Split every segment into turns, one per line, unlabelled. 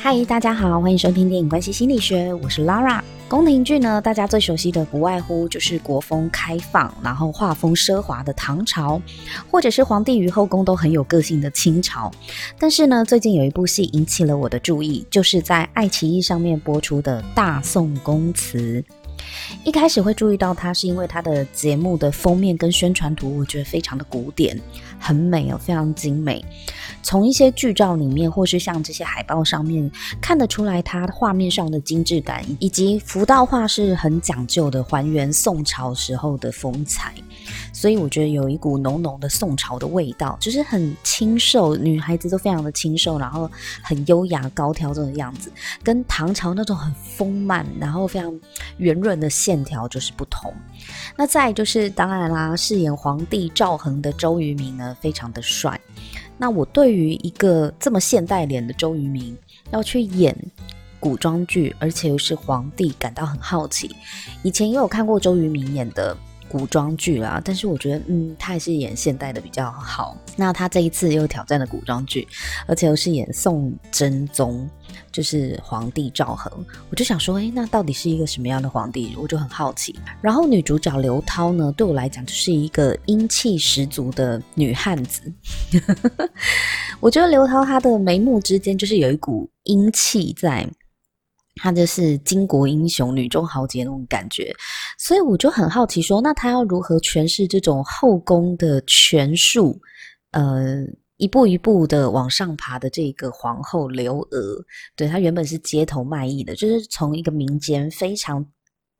嗨，大家好，欢迎收听电影关系心理学，我是 Lara。宫廷剧呢，大家最熟悉的不外乎就是国风开放，然后画风奢华的唐朝，或者是皇帝与后宫都很有个性的清朝。但是呢，最近有一部戏引起了我的注意，就是在爱奇艺上面播出的《大宋宫词》。一开始会注意到它，是因为它的节目的封面跟宣传图，我觉得非常的古典，很美哦，非常精美。从一些剧照里面，或是像这些海报上面，看得出来它画面上的精致感，以及服道画是很讲究的，还原宋朝时候的风采。所以我觉得有一股浓浓的宋朝的味道，就是很清瘦，女孩子都非常的清瘦，然后很优雅高挑这种样子，跟唐朝那种很丰满，然后非常圆润的线条就是不同。那再就是当然啦，饰演皇帝赵恒的周渝民呢，非常的帅。那我对于一个这么现代脸的周渝民要去演古装剧，而且又是皇帝，感到很好奇。以前也有看过周渝民演的古装剧啦，但是我觉得，嗯，他还是演现代的比较好。那他这一次又挑战了古装剧，而且又是演宋真宗，就是皇帝赵恒。我就想说，诶，那到底是一个什么样的皇帝？我就很好奇。然后女主角刘涛呢，对我来讲就是一个英气十足的女汉子。我觉得刘涛她的眉目之间就是有一股英气在。她就是巾帼英雄、女中豪杰那种感觉，所以我就很好奇说，那她要如何诠释这种后宫的权术？呃，一步一步的往上爬的这个皇后刘娥，对，她原本是街头卖艺的，就是从一个民间非常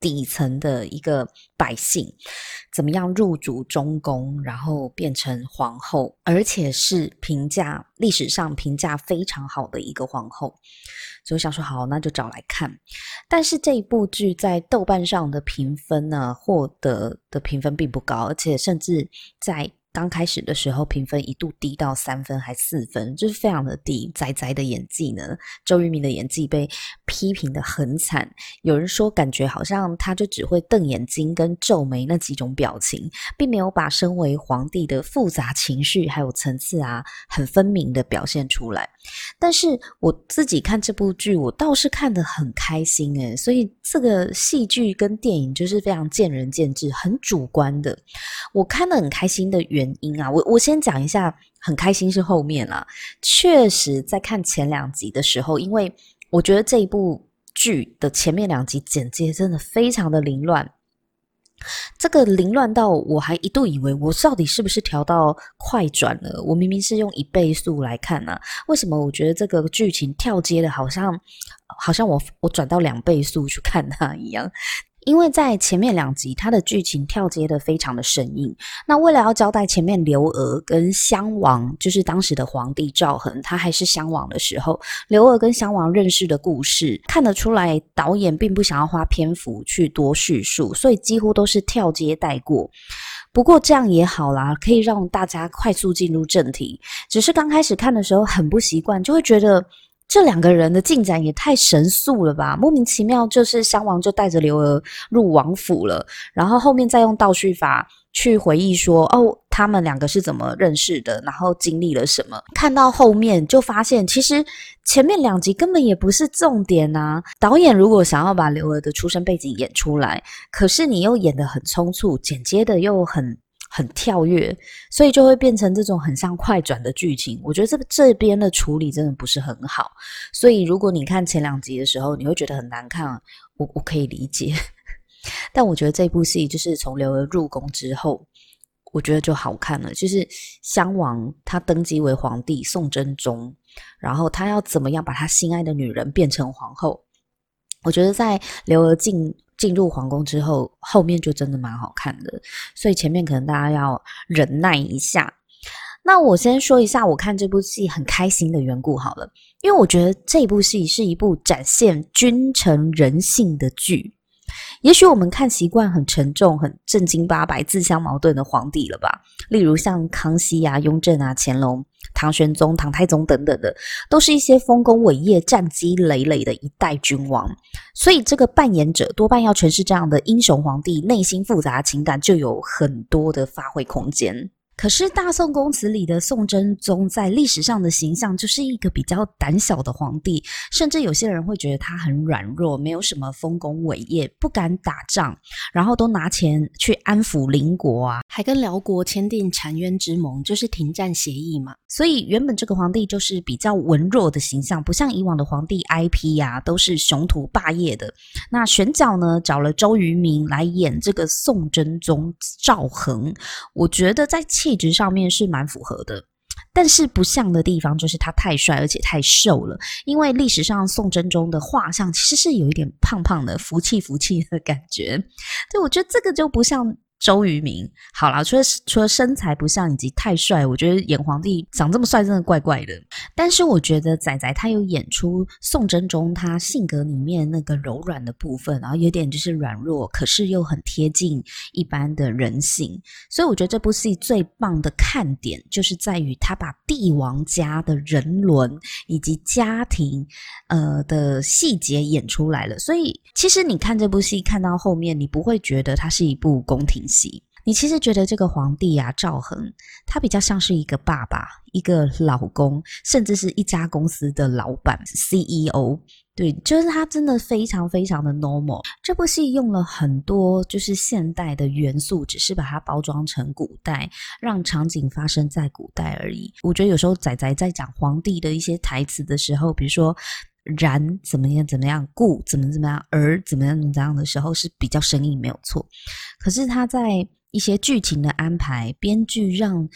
底层的一个百姓，怎么样入主中宫，然后变成皇后，而且是评价历史上评价非常好的一个皇后。所以我想说，好，那就找来看。但是这一部剧在豆瓣上的评分呢，获得的评分并不高，而且甚至在。刚开始的时候，评分一度低到三分还四分，就是非常的低。仔仔的演技呢，周渝民的演技被批评的很惨。有人说，感觉好像他就只会瞪眼睛跟皱眉那几种表情，并没有把身为皇帝的复杂情绪还有层次啊，很分明的表现出来。但是我自己看这部剧，我倒是看得很开心诶，所以这个戏剧跟电影就是非常见仁见智，很主观的。我看得很开心的原因啊，我我先讲一下，很开心是后面啦。确实，在看前两集的时候，因为我觉得这一部剧的前面两集简介真的非常的凌乱，这个凌乱到我还一度以为我到底是不是调到快转了？我明明是用一倍速来看啊，为什么我觉得这个剧情跳接的好像好像我我转到两倍速去看它一样？因为在前面两集，它的剧情跳接的非常的生硬。那为了要交代前面刘娥跟襄王，就是当时的皇帝赵恒，他还是襄王的时候，刘娥跟襄王认识的故事，看得出来导演并不想要花篇幅去多叙述，所以几乎都是跳接带过。不过这样也好啦，可以让大家快速进入正题。只是刚开始看的时候很不习惯，就会觉得。这两个人的进展也太神速了吧！莫名其妙，就是襄王就带着刘娥入王府了，然后后面再用倒叙法去回忆说，哦，他们两个是怎么认识的，然后经历了什么。看到后面就发现，其实前面两集根本也不是重点啊！导演如果想要把刘娥的出生背景演出来，可是你又演得很匆促，剪接的又很。很跳跃，所以就会变成这种很像快转的剧情。我觉得这这边的处理真的不是很好，所以如果你看前两集的时候，你会觉得很难看，我我可以理解。但我觉得这部戏就是从刘娥入宫之后，我觉得就好看了。就是襄王他登基为皇帝宋真宗，然后他要怎么样把他心爱的女人变成皇后？我觉得在刘娥进。进入皇宫之后，后面就真的蛮好看的，所以前面可能大家要忍耐一下。那我先说一下我看这部戏很开心的缘故好了，因为我觉得这部戏是一部展现君臣人性的剧。也许我们看习惯很沉重、很正经八百、自相矛盾的皇帝了吧？例如像康熙啊、雍正啊、乾隆。唐玄宗、唐太宗等等的，都是一些丰功伟业、战绩累累的一代君王，所以这个扮演者多半要诠释这样的英雄皇帝，内心复杂情感就有很多的发挥空间。可是大宋宫词里的宋真宗在历史上的形象就是一个比较胆小的皇帝，甚至有些人会觉得他很软弱，没有什么丰功伟业，不敢打仗，然后都拿钱去安抚邻国啊，还跟辽国签订澶渊之盟，就是停战协议嘛。所以原本这个皇帝就是比较文弱的形象，不像以往的皇帝 IP 呀、啊，都是雄图霸业的。那选角呢，找了周渝民来演这个宋真宗赵恒，我觉得在气质上面是蛮符合的，但是不像的地方就是他太帅而且太瘦了。因为历史上宋真宗的画像其实是有一点胖胖的，福气福气的感觉。对，我觉得这个就不像。周渝民，好啦，除了除了身材不像以及太帅，我觉得演皇帝长这么帅真的怪怪的。但是我觉得仔仔他有演出宋真宗他性格里面那个柔软的部分，然后有点就是软弱，可是又很贴近一般的人性。所以我觉得这部戏最棒的看点就是在于他把帝王家的人伦以及家庭呃的细节演出来了。所以其实你看这部戏看到后面，你不会觉得它是一部宫廷戏。你其实觉得这个皇帝啊，赵恒，他比较像是一个爸爸、一个老公，甚至是一家公司的老板 CEO。对，就是他真的非常非常的 normal。这部戏用了很多就是现代的元素，只是把它包装成古代，让场景发生在古代而已。我觉得有时候仔仔在讲皇帝的一些台词的时候，比如说。然怎么样怎么样，故怎么怎么样，而怎么样怎么样的时候是比较生硬没有错。可是他在一些剧情的安排，编剧让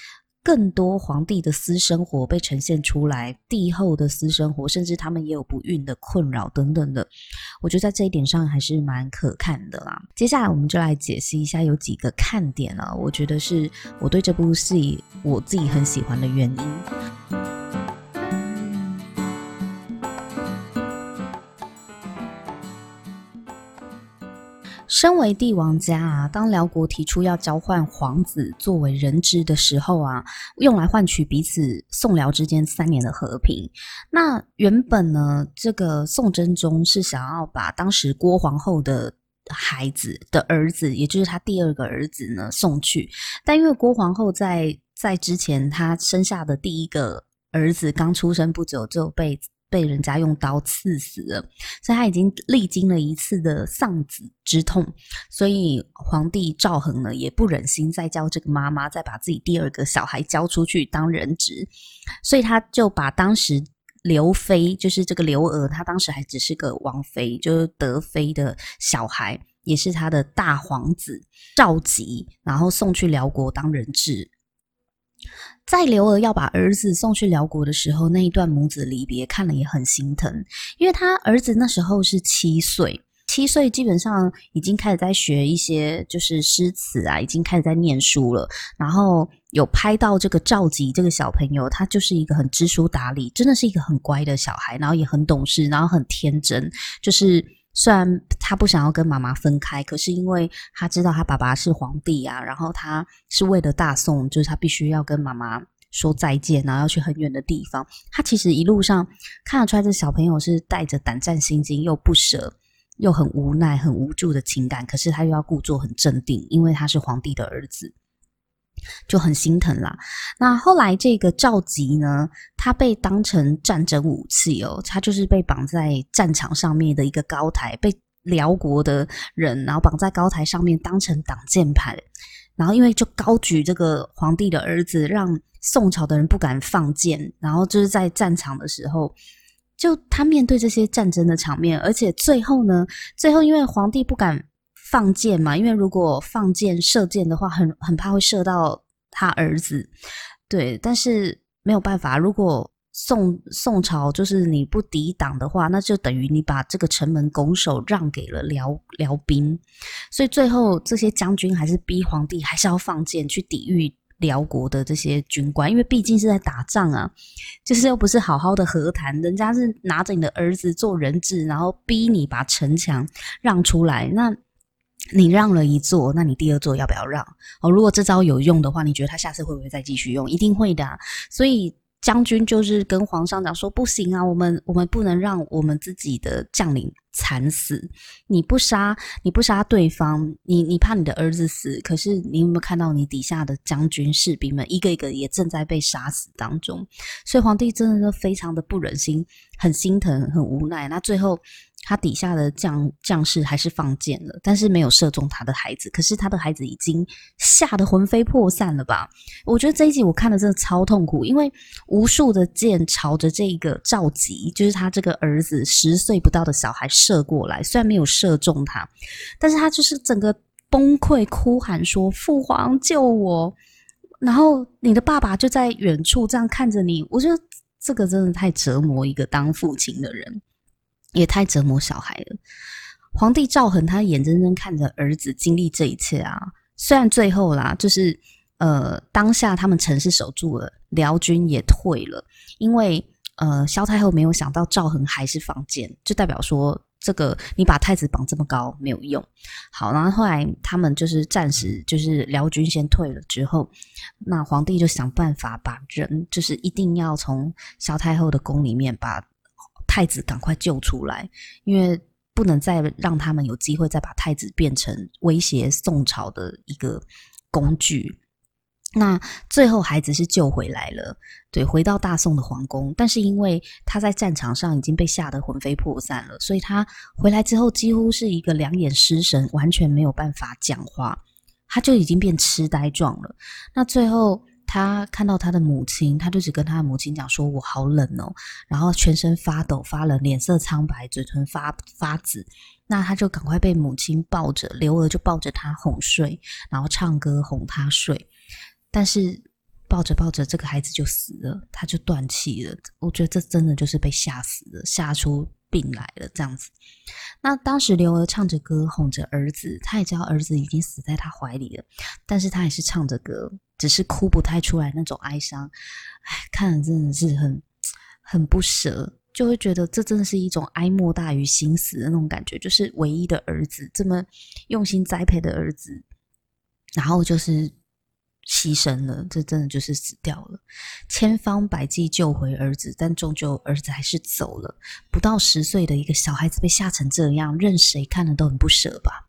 更多皇帝的私生活被呈现出来，帝后的私生活，甚至他们也有不孕的困扰等等的。我觉得在这一点上还是蛮可看的啦。接下来我们就来解析一下有几个看点啊，我觉得是我对这部戏我自己很喜欢的原因。身为帝王家啊，当辽国提出要交换皇子作为人质的时候啊，用来换取彼此宋辽之间三年的和平。那原本呢，这个宋真宗是想要把当时郭皇后的孩子的儿子，也就是他第二个儿子呢送去，但因为郭皇后在在之前她生下的第一个儿子刚出生不久就被。被人家用刀刺死了，所以他已经历经了一次的丧子之痛，所以皇帝赵恒呢也不忍心再叫这个妈妈再把自己第二个小孩交出去当人质，所以他就把当时刘妃，就是这个刘娥，她当时还只是个王妃，就是德妃的小孩，也是他的大皇子赵佶，然后送去辽国当人质。在刘娥要把儿子送去辽国的时候，那一段母子离别看了也很心疼，因为他儿子那时候是七岁，七岁基本上已经开始在学一些就是诗词啊，已经开始在念书了。然后有拍到这个赵吉这个小朋友，他就是一个很知书达理，真的是一个很乖的小孩，然后也很懂事，然后很天真，就是。虽然他不想要跟妈妈分开，可是因为他知道他爸爸是皇帝啊，然后他是为了大宋，就是他必须要跟妈妈说再见，然后要去很远的地方。他其实一路上看得出来，这小朋友是带着胆战心惊，又不舍，又很无奈、很无助的情感。可是他又要故作很镇定，因为他是皇帝的儿子。就很心疼啦。那后来这个赵佶呢，他被当成战争武器哦，他就是被绑在战场上面的一个高台，被辽国的人然后绑在高台上面当成挡箭牌，然后因为就高举这个皇帝的儿子，让宋朝的人不敢放箭，然后就是在战场的时候，就他面对这些战争的场面，而且最后呢，最后因为皇帝不敢。放箭嘛，因为如果放箭射箭的话，很很怕会射到他儿子。对，但是没有办法，如果宋宋朝就是你不抵挡的话，那就等于你把这个城门拱手让给了辽辽兵。所以最后这些将军还是逼皇帝还是要放箭去抵御辽国的这些军官，因为毕竟是在打仗啊，就是又不是好好的和谈，人家是拿着你的儿子做人质，然后逼你把城墙让出来，那。你让了一座，那你第二座要不要让？哦，如果这招有用的话，你觉得他下次会不会再继续用？一定会的。所以将军就是跟皇上讲说：“不行啊，我们我们不能让我们自己的将领惨死。你不杀，你不杀对方，你你怕你的儿子死。可是你有没有看到你底下的将军士兵们一个一个也正在被杀死当中？所以皇帝真的是非常的不忍心，很心疼，很无奈。那最后。”他底下的将将士还是放箭了，但是没有射中他的孩子。可是他的孩子已经吓得魂飞魄散了吧？我觉得这一集我看的真的超痛苦，因为无数的箭朝着这个赵吉，就是他这个儿子十岁不到的小孩射过来，虽然没有射中他，但是他就是整个崩溃哭喊说：“父皇救我！”然后你的爸爸就在远处这样看着你。我觉得这个真的太折磨一个当父亲的人。也太折磨小孩了。皇帝赵恒他眼睁睁看着儿子经历这一切啊，虽然最后啦，就是呃当下他们城市守住了，辽军也退了，因为呃萧太后没有想到赵恒还是放箭，就代表说这个你把太子绑这么高没有用。好，然后后来他们就是暂时就是辽军先退了之后，那皇帝就想办法把人就是一定要从萧太后的宫里面把。太子赶快救出来，因为不能再让他们有机会再把太子变成威胁宋朝的一个工具。那最后孩子是救回来了，对，回到大宋的皇宫。但是因为他在战场上已经被吓得魂飞魄散了，所以他回来之后几乎是一个两眼失神，完全没有办法讲话，他就已经变痴呆状了。那最后。他看到他的母亲，他就只跟他的母亲讲说：“我好冷哦。”然后全身发抖、发冷，脸色苍白，嘴唇发发紫。那他就赶快被母亲抱着，刘娥就抱着他哄睡，然后唱歌哄他睡。但是抱着抱着，这个孩子就死了，他就断气了。我觉得这真的就是被吓死了，吓出病来了这样子。那当时刘娥唱着歌哄着儿子，他也知道儿子已经死在他怀里了，但是他还是唱着歌。只是哭不太出来那种哀伤，哎，看了真的是很很不舍，就会觉得这真的是一种哀莫大于心死的那种感觉。就是唯一的儿子这么用心栽培的儿子，然后就是牺牲了，这真的就是死掉了。千方百计救回儿子，但终究儿子还是走了。不到十岁的一个小孩子被吓成这样，任谁看了都很不舍吧。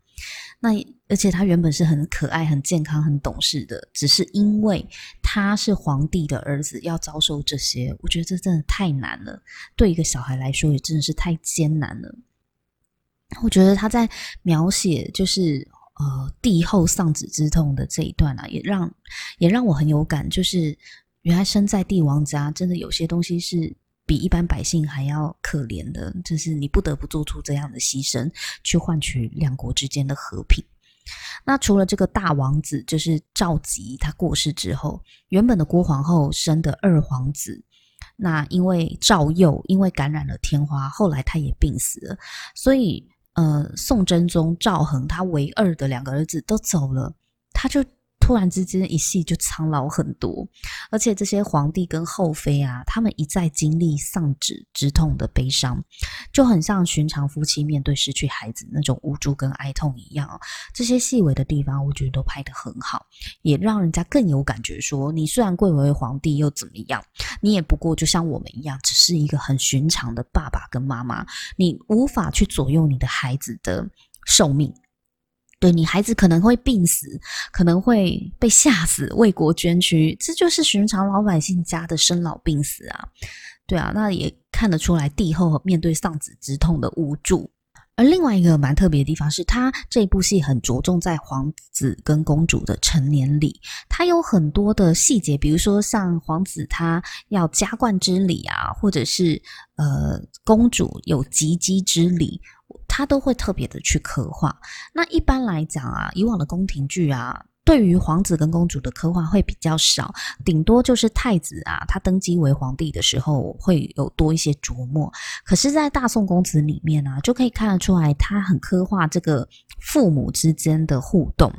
那而且他原本是很可爱、很健康、很懂事的，只是因为他是皇帝的儿子，要遭受这些，我觉得这真的太难了。对一个小孩来说，也真的是太艰难了。我觉得他在描写就是呃帝后丧子之痛的这一段啊，也让也让我很有感，就是原来生在帝王家，真的有些东西是。比一般百姓还要可怜的，就是你不得不做出这样的牺牲，去换取两国之间的和平。那除了这个大王子，就是赵佶，他过世之后，原本的郭皇后生的二皇子，那因为赵佑因为感染了天花，后来他也病死了，所以呃，宋真宗赵恒他唯二的两个儿子都走了，他就。突然之间，一戏就苍老很多，而且这些皇帝跟后妃啊，他们一再经历丧子之痛的悲伤，就很像寻常夫妻面对失去孩子那种无助跟哀痛一样。这些细微的地方，我觉得都拍得很好，也让人家更有感觉，说你虽然贵为皇帝又怎么样？你也不过就像我们一样，只是一个很寻常的爸爸跟妈妈，你无法去左右你的孩子的寿命。对，你孩子可能会病死，可能会被吓死，为国捐躯，这就是寻常老百姓家的生老病死啊。对啊，那也看得出来帝后面对丧子之痛的无助。而另外一个蛮特别的地方是，他这部戏很着重在皇子跟公主的成年礼，他有很多的细节，比如说像皇子他要加冠之礼啊，或者是呃公主有及笄之礼。他都会特别的去刻画。那一般来讲啊，以往的宫廷剧啊，对于皇子跟公主的刻画会比较少，顶多就是太子啊，他登基为皇帝的时候会有多一些琢磨。可是，在大宋公子里面啊，就可以看得出来，他很刻画这个父母之间的互动。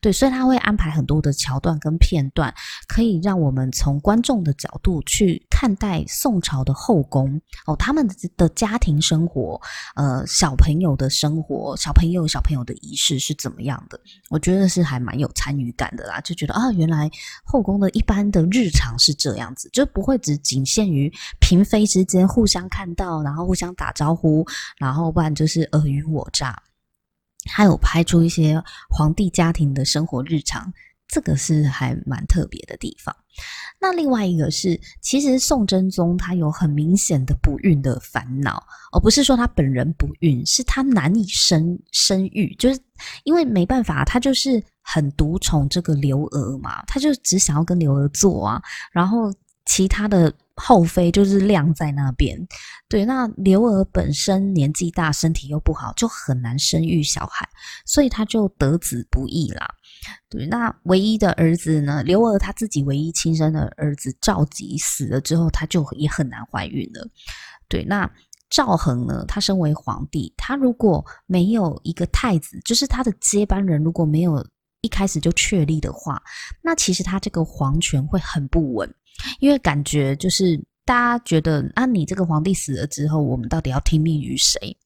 对，所以他会安排很多的桥段跟片段，可以让我们从观众的角度去看待宋朝的后宫哦，他们的家庭生活，呃，小朋友的生活，小朋友小朋友的仪式是怎么样的？我觉得是还蛮有参参与感的啦，就觉得啊，原来后宫的一般的日常是这样子，就不会只仅限于嫔妃之间互相看到，然后互相打招呼，然后不然就是尔虞我诈。还有拍出一些皇帝家庭的生活日常。这个是还蛮特别的地方。那另外一个是，其实宋真宗他有很明显的不孕的烦恼，而不是说他本人不孕，是他难以生生育，就是因为没办法，他就是很独宠这个刘娥嘛，他就只想要跟刘娥做啊，然后其他的后妃就是晾在那边。对，那刘娥本身年纪大，身体又不好，就很难生育小孩，所以他就得子不易啦。对，那唯一的儿子呢？刘娥她自己唯一亲生的儿子赵佶死了之后，她就也很难怀孕了。对，那赵恒呢？他身为皇帝，他如果没有一个太子，就是他的接班人，如果没有一开始就确立的话，那其实他这个皇权会很不稳，因为感觉就是大家觉得，啊，你这个皇帝死了之后，我们到底要听命于谁？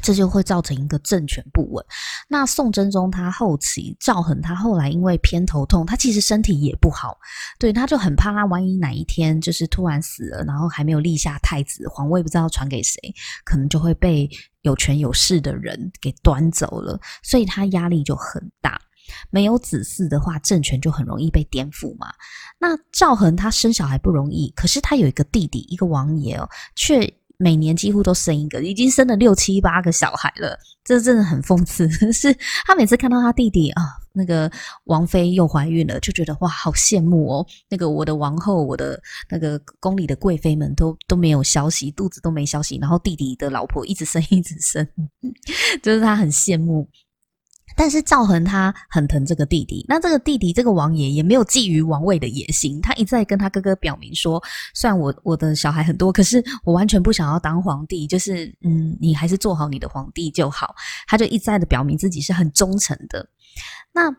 这就会造成一个政权不稳。那宋真宗他后期赵恒，他后来因为偏头痛，他其实身体也不好，对，他就很怕他万一哪一天就是突然死了，然后还没有立下太子，皇位不知道传给谁，可能就会被有权有势的人给端走了，所以他压力就很大。没有子嗣的话，政权就很容易被颠覆嘛。那赵恒他生小孩不容易，可是他有一个弟弟，一个王爷哦，却。每年几乎都生一个，已经生了六七八个小孩了，这真的很讽刺。是他每次看到他弟弟啊，那个王妃又怀孕了，就觉得哇，好羡慕哦。那个我的王后，我的那个宫里的贵妃们都都没有消息，肚子都没消息，然后弟弟的老婆一直生一直生，就是他很羡慕。但是赵恒他很疼这个弟弟，那这个弟弟这个王爷也没有觊觎王位的野心，他一再跟他哥哥表明说，虽然我我的小孩很多，可是我完全不想要当皇帝，就是嗯，你还是做好你的皇帝就好。他就一再的表明自己是很忠诚的。那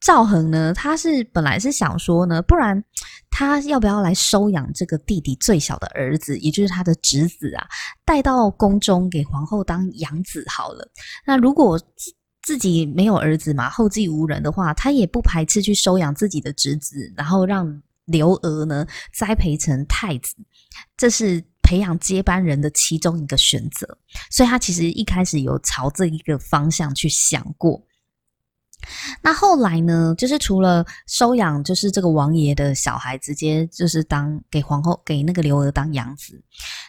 赵恒呢，他是本来是想说呢，不然他要不要来收养这个弟弟最小的儿子，也就是他的侄子啊，带到宫中给皇后当养子好了。那如果自己没有儿子嘛，后继无人的话，他也不排斥去收养自己的侄子，然后让刘娥呢栽培成太子，这是培养接班人的其中一个选择。所以他其实一开始有朝这一个方向去想过。那后来呢，就是除了收养，就是这个王爷的小孩，直接就是当给皇后给那个刘娥当养子。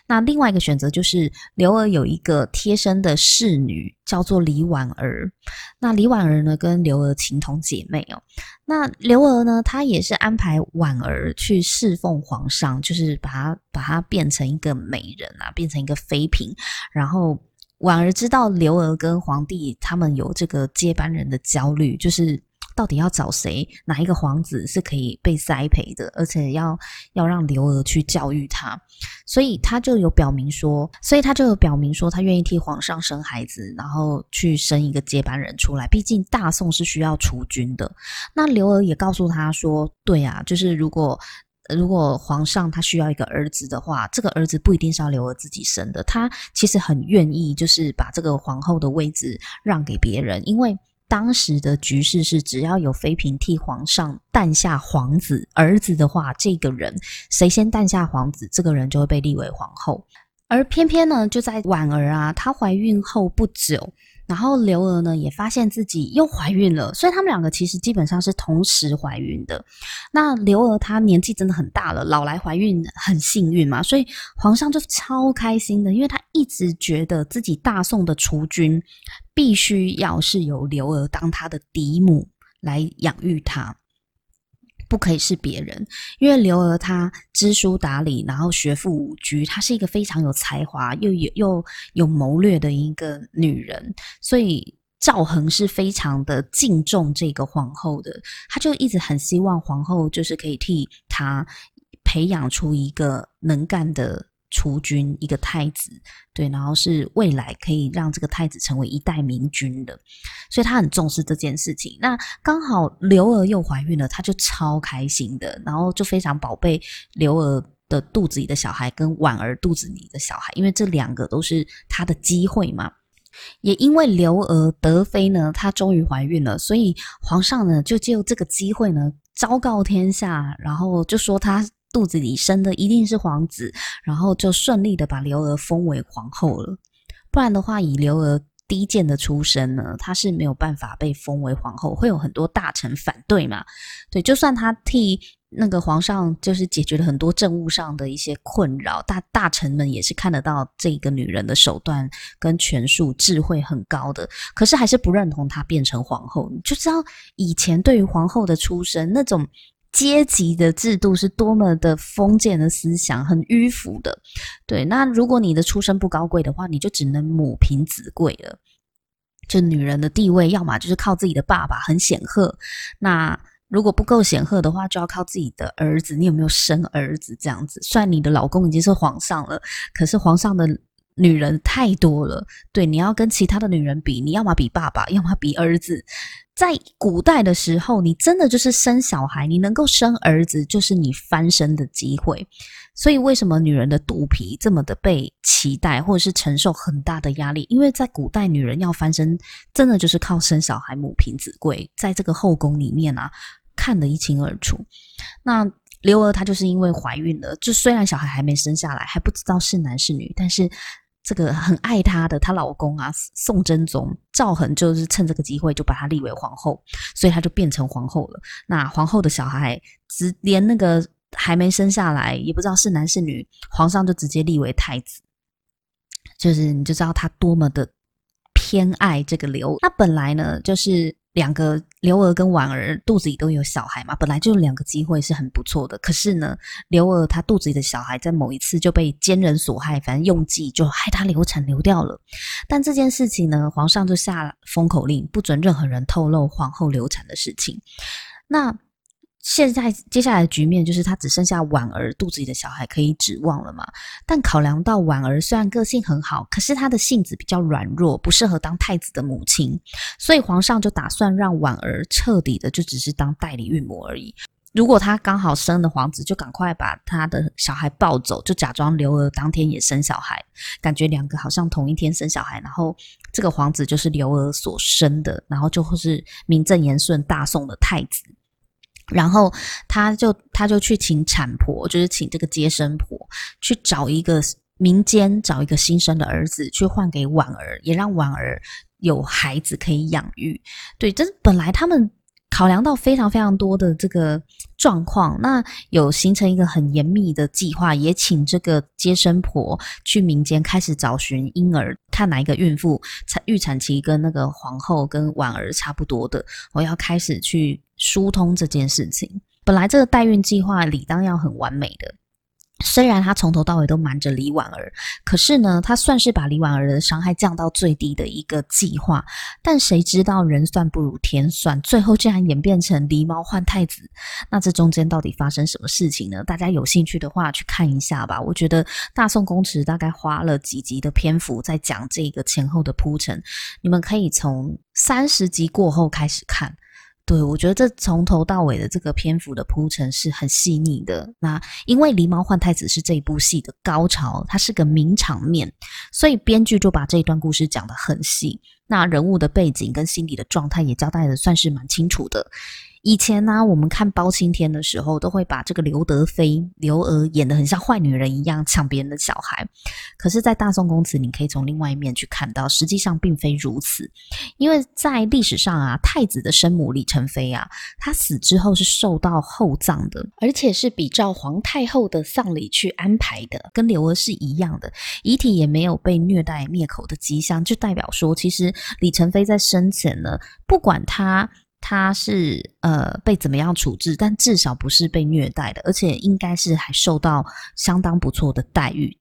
那另外一个选择就是刘娥有一个贴身的侍女，叫做李婉儿。那李婉儿呢，跟刘娥情同姐妹哦。那刘娥呢，她也是安排婉儿去侍奉皇上，就是把她把她变成一个美人啊，变成一个妃嫔，然后。婉儿知道刘娥跟皇帝他们有这个接班人的焦虑，就是到底要找谁，哪一个皇子是可以被栽培的，而且要要让刘娥去教育他，所以他就有表明说，所以他就有表明说，他愿意替皇上生孩子，然后去生一个接班人出来。毕竟大宋是需要储君的。那刘娥也告诉他说，对啊，就是如果。如果皇上他需要一个儿子的话，这个儿子不一定是要刘娥自己生的，他其实很愿意，就是把这个皇后的位置让给别人，因为当时的局势是，只要有妃嫔替皇上诞下皇子儿子的话，这个人谁先诞下皇子，这个人就会被立为皇后。而偏偏呢，就在婉儿啊，她怀孕后不久。然后刘娥呢，也发现自己又怀孕了，所以他们两个其实基本上是同时怀孕的。那刘娥她年纪真的很大了，老来怀孕很幸运嘛，所以皇上就超开心的，因为他一直觉得自己大宋的储君必须要是由刘娥当他的嫡母来养育他。不可以是别人，因为刘娥她知书达理，然后学富五车，她是一个非常有才华又有又有谋略的一个女人，所以赵恒是非常的敬重这个皇后的，他就一直很希望皇后就是可以替他培养出一个能干的。储君一个太子，对，然后是未来可以让这个太子成为一代明君的，所以他很重视这件事情。那刚好刘娥又怀孕了，他就超开心的，然后就非常宝贝刘娥的肚子里的小孩跟婉儿肚子里的小孩，因为这两个都是他的机会嘛。也因为刘娥德妃呢，她终于怀孕了，所以皇上呢就借这个机会呢，昭告天下，然后就说她肚子里生的一定是皇子，然后就顺利的把刘娥封为皇后了。不然的话，以刘娥低贱的出身呢，她是没有办法被封为皇后，会有很多大臣反对嘛。对，就算她替。那个皇上就是解决了很多政务上的一些困扰，大大臣们也是看得到这个女人的手段跟权术，智慧很高的，可是还是不认同她变成皇后。你就知道以前对于皇后的出身，那种阶级的制度是多么的封建的思想，很迂腐的。对，那如果你的出身不高贵的话，你就只能母凭子贵了。就女人的地位，要么就是靠自己的爸爸很显赫，那。如果不够显赫的话，就要靠自己的儿子。你有没有生儿子这样子？虽然你的老公已经是皇上了，可是皇上的女人太多了。对，你要跟其他的女人比，你要么比爸爸，要么比儿子。在古代的时候，你真的就是生小孩，你能够生儿子，就是你翻身的机会。所以，为什么女人的肚皮这么的被期待，或者是承受很大的压力？因为在古代，女人要翻身，真的就是靠生小孩，母凭子贵。在这个后宫里面啊。看得一清二楚。那刘娥她就是因为怀孕了，就虽然小孩还没生下来，还不知道是男是女，但是这个很爱她的她老公啊，宋真宗赵恒就是趁这个机会就把她立为皇后，所以她就变成皇后了。那皇后的小孩只连那个还没生下来，也不知道是男是女，皇上就直接立为太子，就是你就知道他多么的偏爱这个刘。那本来呢，就是。两个刘娥跟婉儿肚子里都有小孩嘛，本来就两个机会是很不错的。可是呢，刘娥她肚子里的小孩在某一次就被奸人所害，反正用计就害她流产流掉了。但这件事情呢，皇上就下封口令，不准任何人透露皇后流产的事情。那。现在接下来的局面就是，他只剩下婉儿肚子里的小孩可以指望了嘛。但考量到婉儿虽然个性很好，可是她的性子比较软弱，不适合当太子的母亲，所以皇上就打算让婉儿彻底的就只是当代理孕母而已。如果他刚好生了皇子，就赶快把他的小孩抱走，就假装刘娥当天也生小孩，感觉两个好像同一天生小孩，然后这个皇子就是刘娥所生的，然后就会是名正言顺大宋的太子。然后他就他就去请产婆，就是请这个接生婆去找一个民间找一个新生的儿子去换给婉儿，也让婉儿有孩子可以养育。对，这本来他们考量到非常非常多的这个状况，那有形成一个很严密的计划，也请这个接生婆去民间开始找寻婴儿，看哪一个孕妇产预产期跟那个皇后跟婉儿差不多的，我要开始去。疏通这件事情，本来这个代孕计划理当要很完美的，虽然他从头到尾都瞒着李婉儿，可是呢，他算是把李婉儿的伤害降到最低的一个计划。但谁知道人算不如天算，最后竟然演变成狸猫换太子。那这中间到底发生什么事情呢？大家有兴趣的话去看一下吧。我觉得《大宋宫词》大概花了几集的篇幅在讲这个前后的铺陈，你们可以从三十集过后开始看。对，我觉得这从头到尾的这个篇幅的铺陈是很细腻的。那因为狸猫换太子是这一部戏的高潮，它是个名场面，所以编剧就把这一段故事讲得很细。那人物的背景跟心理的状态也交代的算是蛮清楚的。以前呢、我们看包青天的时候，都会把这个刘德妃、刘娥演得很像坏女人一样抢别人的小孩。可是，在大宋宫词，你可以从另外一面去看到，实际上并非如此。因为在历史上啊，太子的生母李宸妃啊，她死之后是受到厚葬的，而且是比照皇太后的丧礼去安排的，跟刘娥是一样的，遗体也没有被虐待灭口的迹象，就代表说，其实李宸妃在生前呢，不管她。他是呃被怎么样处置，但至少不是被虐待的，而且应该是还受到相当不错的待遇，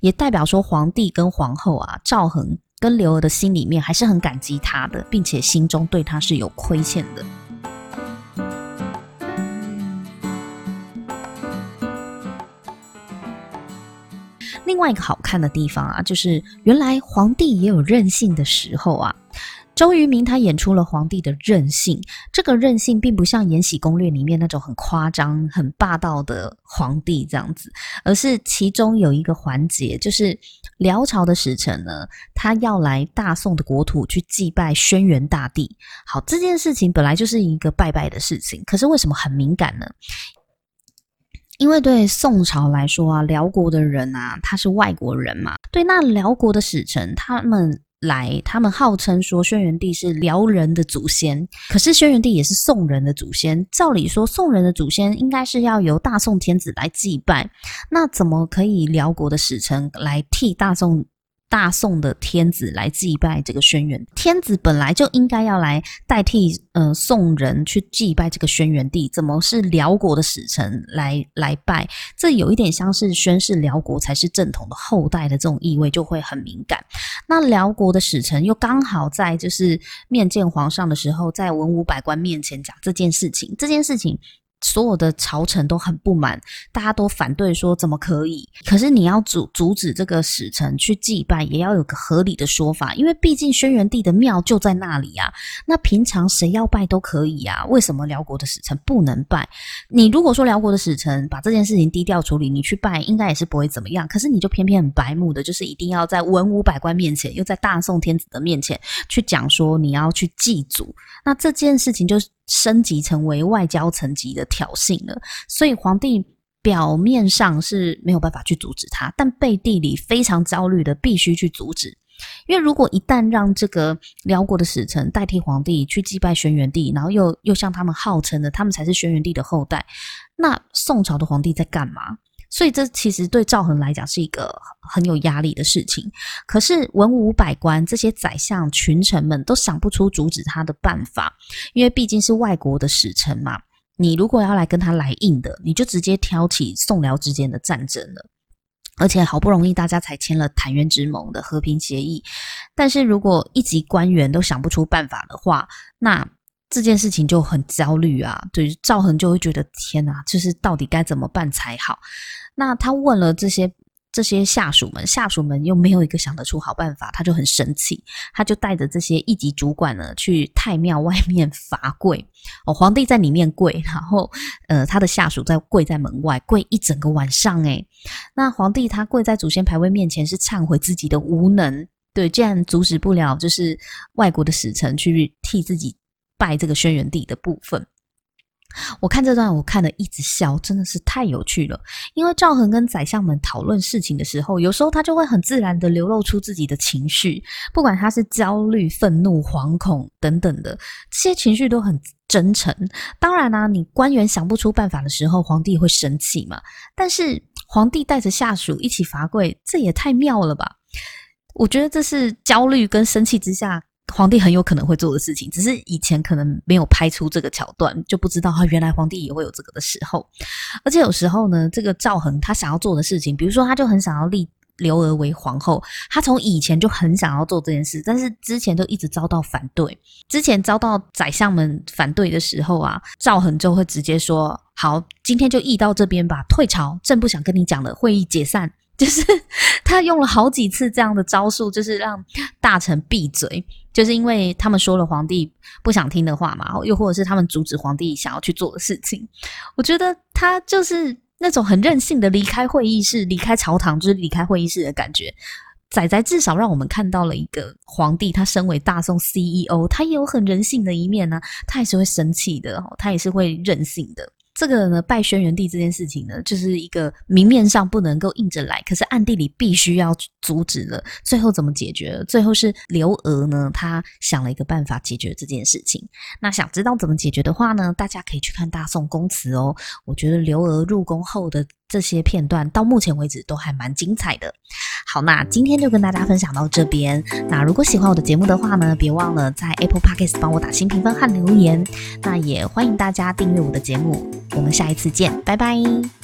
也代表说皇帝跟皇后啊，赵恒跟刘娥的心里面还是很感激他的，并且心中对他是有亏欠的。另外一个好看的地方啊，就是原来皇帝也有任性的时候啊。周渝民他演出了皇帝的任性，这个任性并不像《延禧攻略》里面那种很夸张、很霸道的皇帝这样子，而是其中有一个环节，就是辽朝的使臣呢，他要来大宋的国土去祭拜轩辕大帝。好，这件事情本来就是一个拜拜的事情，可是为什么很敏感呢？因为对宋朝来说啊，辽国的人啊，他是外国人嘛，对那辽国的使臣，他们。来，他们号称说轩辕帝是辽人的祖先，可是轩辕帝也是宋人的祖先。照理说，宋人的祖先应该是要由大宋天子来祭拜，那怎么可以辽国的使臣来替大宋？大宋的天子来祭拜这个轩辕，天子本来就应该要来代替呃宋人去祭拜这个轩辕帝，怎么是辽国的使臣来来拜？这有一点像是宣示辽国才是正统的后代的这种意味，就会很敏感。那辽国的使臣又刚好在就是面见皇上的时候，在文武百官面前讲这件事情，这件事情。所有的朝臣都很不满，大家都反对说怎么可以？可是你要阻阻止这个使臣去祭拜，也要有个合理的说法，因为毕竟轩辕帝的庙就在那里啊。那平常谁要拜都可以啊，为什么辽国的使臣不能拜？你如果说辽国的使臣把这件事情低调处理，你去拜应该也是不会怎么样。可是你就偏偏很白目的，就是一定要在文武百官面前，又在大宋天子的面前去讲说你要去祭祖，那这件事情就是。升级成为外交层级的挑衅了，所以皇帝表面上是没有办法去阻止他，但背地里非常焦虑的必须去阻止，因为如果一旦让这个辽国的使臣代替皇帝去祭拜轩辕帝，然后又又向他们号称的他们才是轩辕帝的后代，那宋朝的皇帝在干嘛？所以这其实对赵恒来讲是一个很有压力的事情。可是文武百官这些宰相群臣们都想不出阻止他的办法，因为毕竟是外国的使臣嘛。你如果要来跟他来硬的，你就直接挑起宋辽之间的战争了。而且好不容易大家才签了澶渊之盟的和平协议，但是如果一级官员都想不出办法的话，那这件事情就很焦虑啊。对，赵恒就会觉得天哪，就是到底该怎么办才好？那他问了这些这些下属们，下属们又没有一个想得出好办法，他就很生气，他就带着这些一级主管呢去太庙外面罚跪哦，皇帝在里面跪，然后呃他的下属在跪在门外跪一整个晚上诶，那皇帝他跪在祖先牌位面前是忏悔自己的无能，对，既然阻止不了就是外国的使臣去替自己拜这个轩辕帝的部分。我看这段，我看了一直笑，真的是太有趣了。因为赵恒跟宰相们讨论事情的时候，有时候他就会很自然的流露出自己的情绪，不管他是焦虑、愤怒、惶恐等等的，这些情绪都很真诚。当然啦、你官员想不出办法的时候，皇帝会生气嘛。但是皇帝带着下属一起罚跪，这也太妙了吧？我觉得这是焦虑跟生气之下。皇帝很有可能会做的事情，只是以前可能没有拍出这个桥段，就不知道他，原来皇帝也会有这个的时候。而且有时候呢，这个赵恒他想要做的事情，比如说他就很想要立刘娥为皇后，他从以前就很想要做这件事，但是之前都一直遭到反对。之前遭到宰相们反对的时候啊，赵恒就会直接说：“好，今天就议到这边吧，退朝，朕不想跟你讲了，会议解散。”就是 他用了好几次这样的招数，就是让大臣闭嘴。就是因为他们说了皇帝不想听的话嘛，又或者是他们阻止皇帝想要去做的事情，我觉得他就是那种很任性的离开会议室、离开朝堂，就是离开会议室的感觉。仔仔至少让我们看到了一个皇帝，他身为大宋 CEO，他也有很人性的一面呢、他也是会生气的，他也是会任性的。这个呢，拜轩辕帝这件事情呢，就是一个明面上不能够硬着来，可是暗地里必须要阻止了。最后怎么解决？最后是刘娥呢，她想了一个办法解决这件事情。那想知道怎么解决的话呢，大家可以去看《大宋宫词》哦。我觉得刘娥入宫后的这些片段，到目前为止都还蛮精彩的。好，那今天就跟大家分享到这边。那如果喜欢我的节目的话呢，别忘了在 Apple Podcast 帮我打新评分和留言。那也欢迎大家订阅我的节目。我们下一次见，拜拜。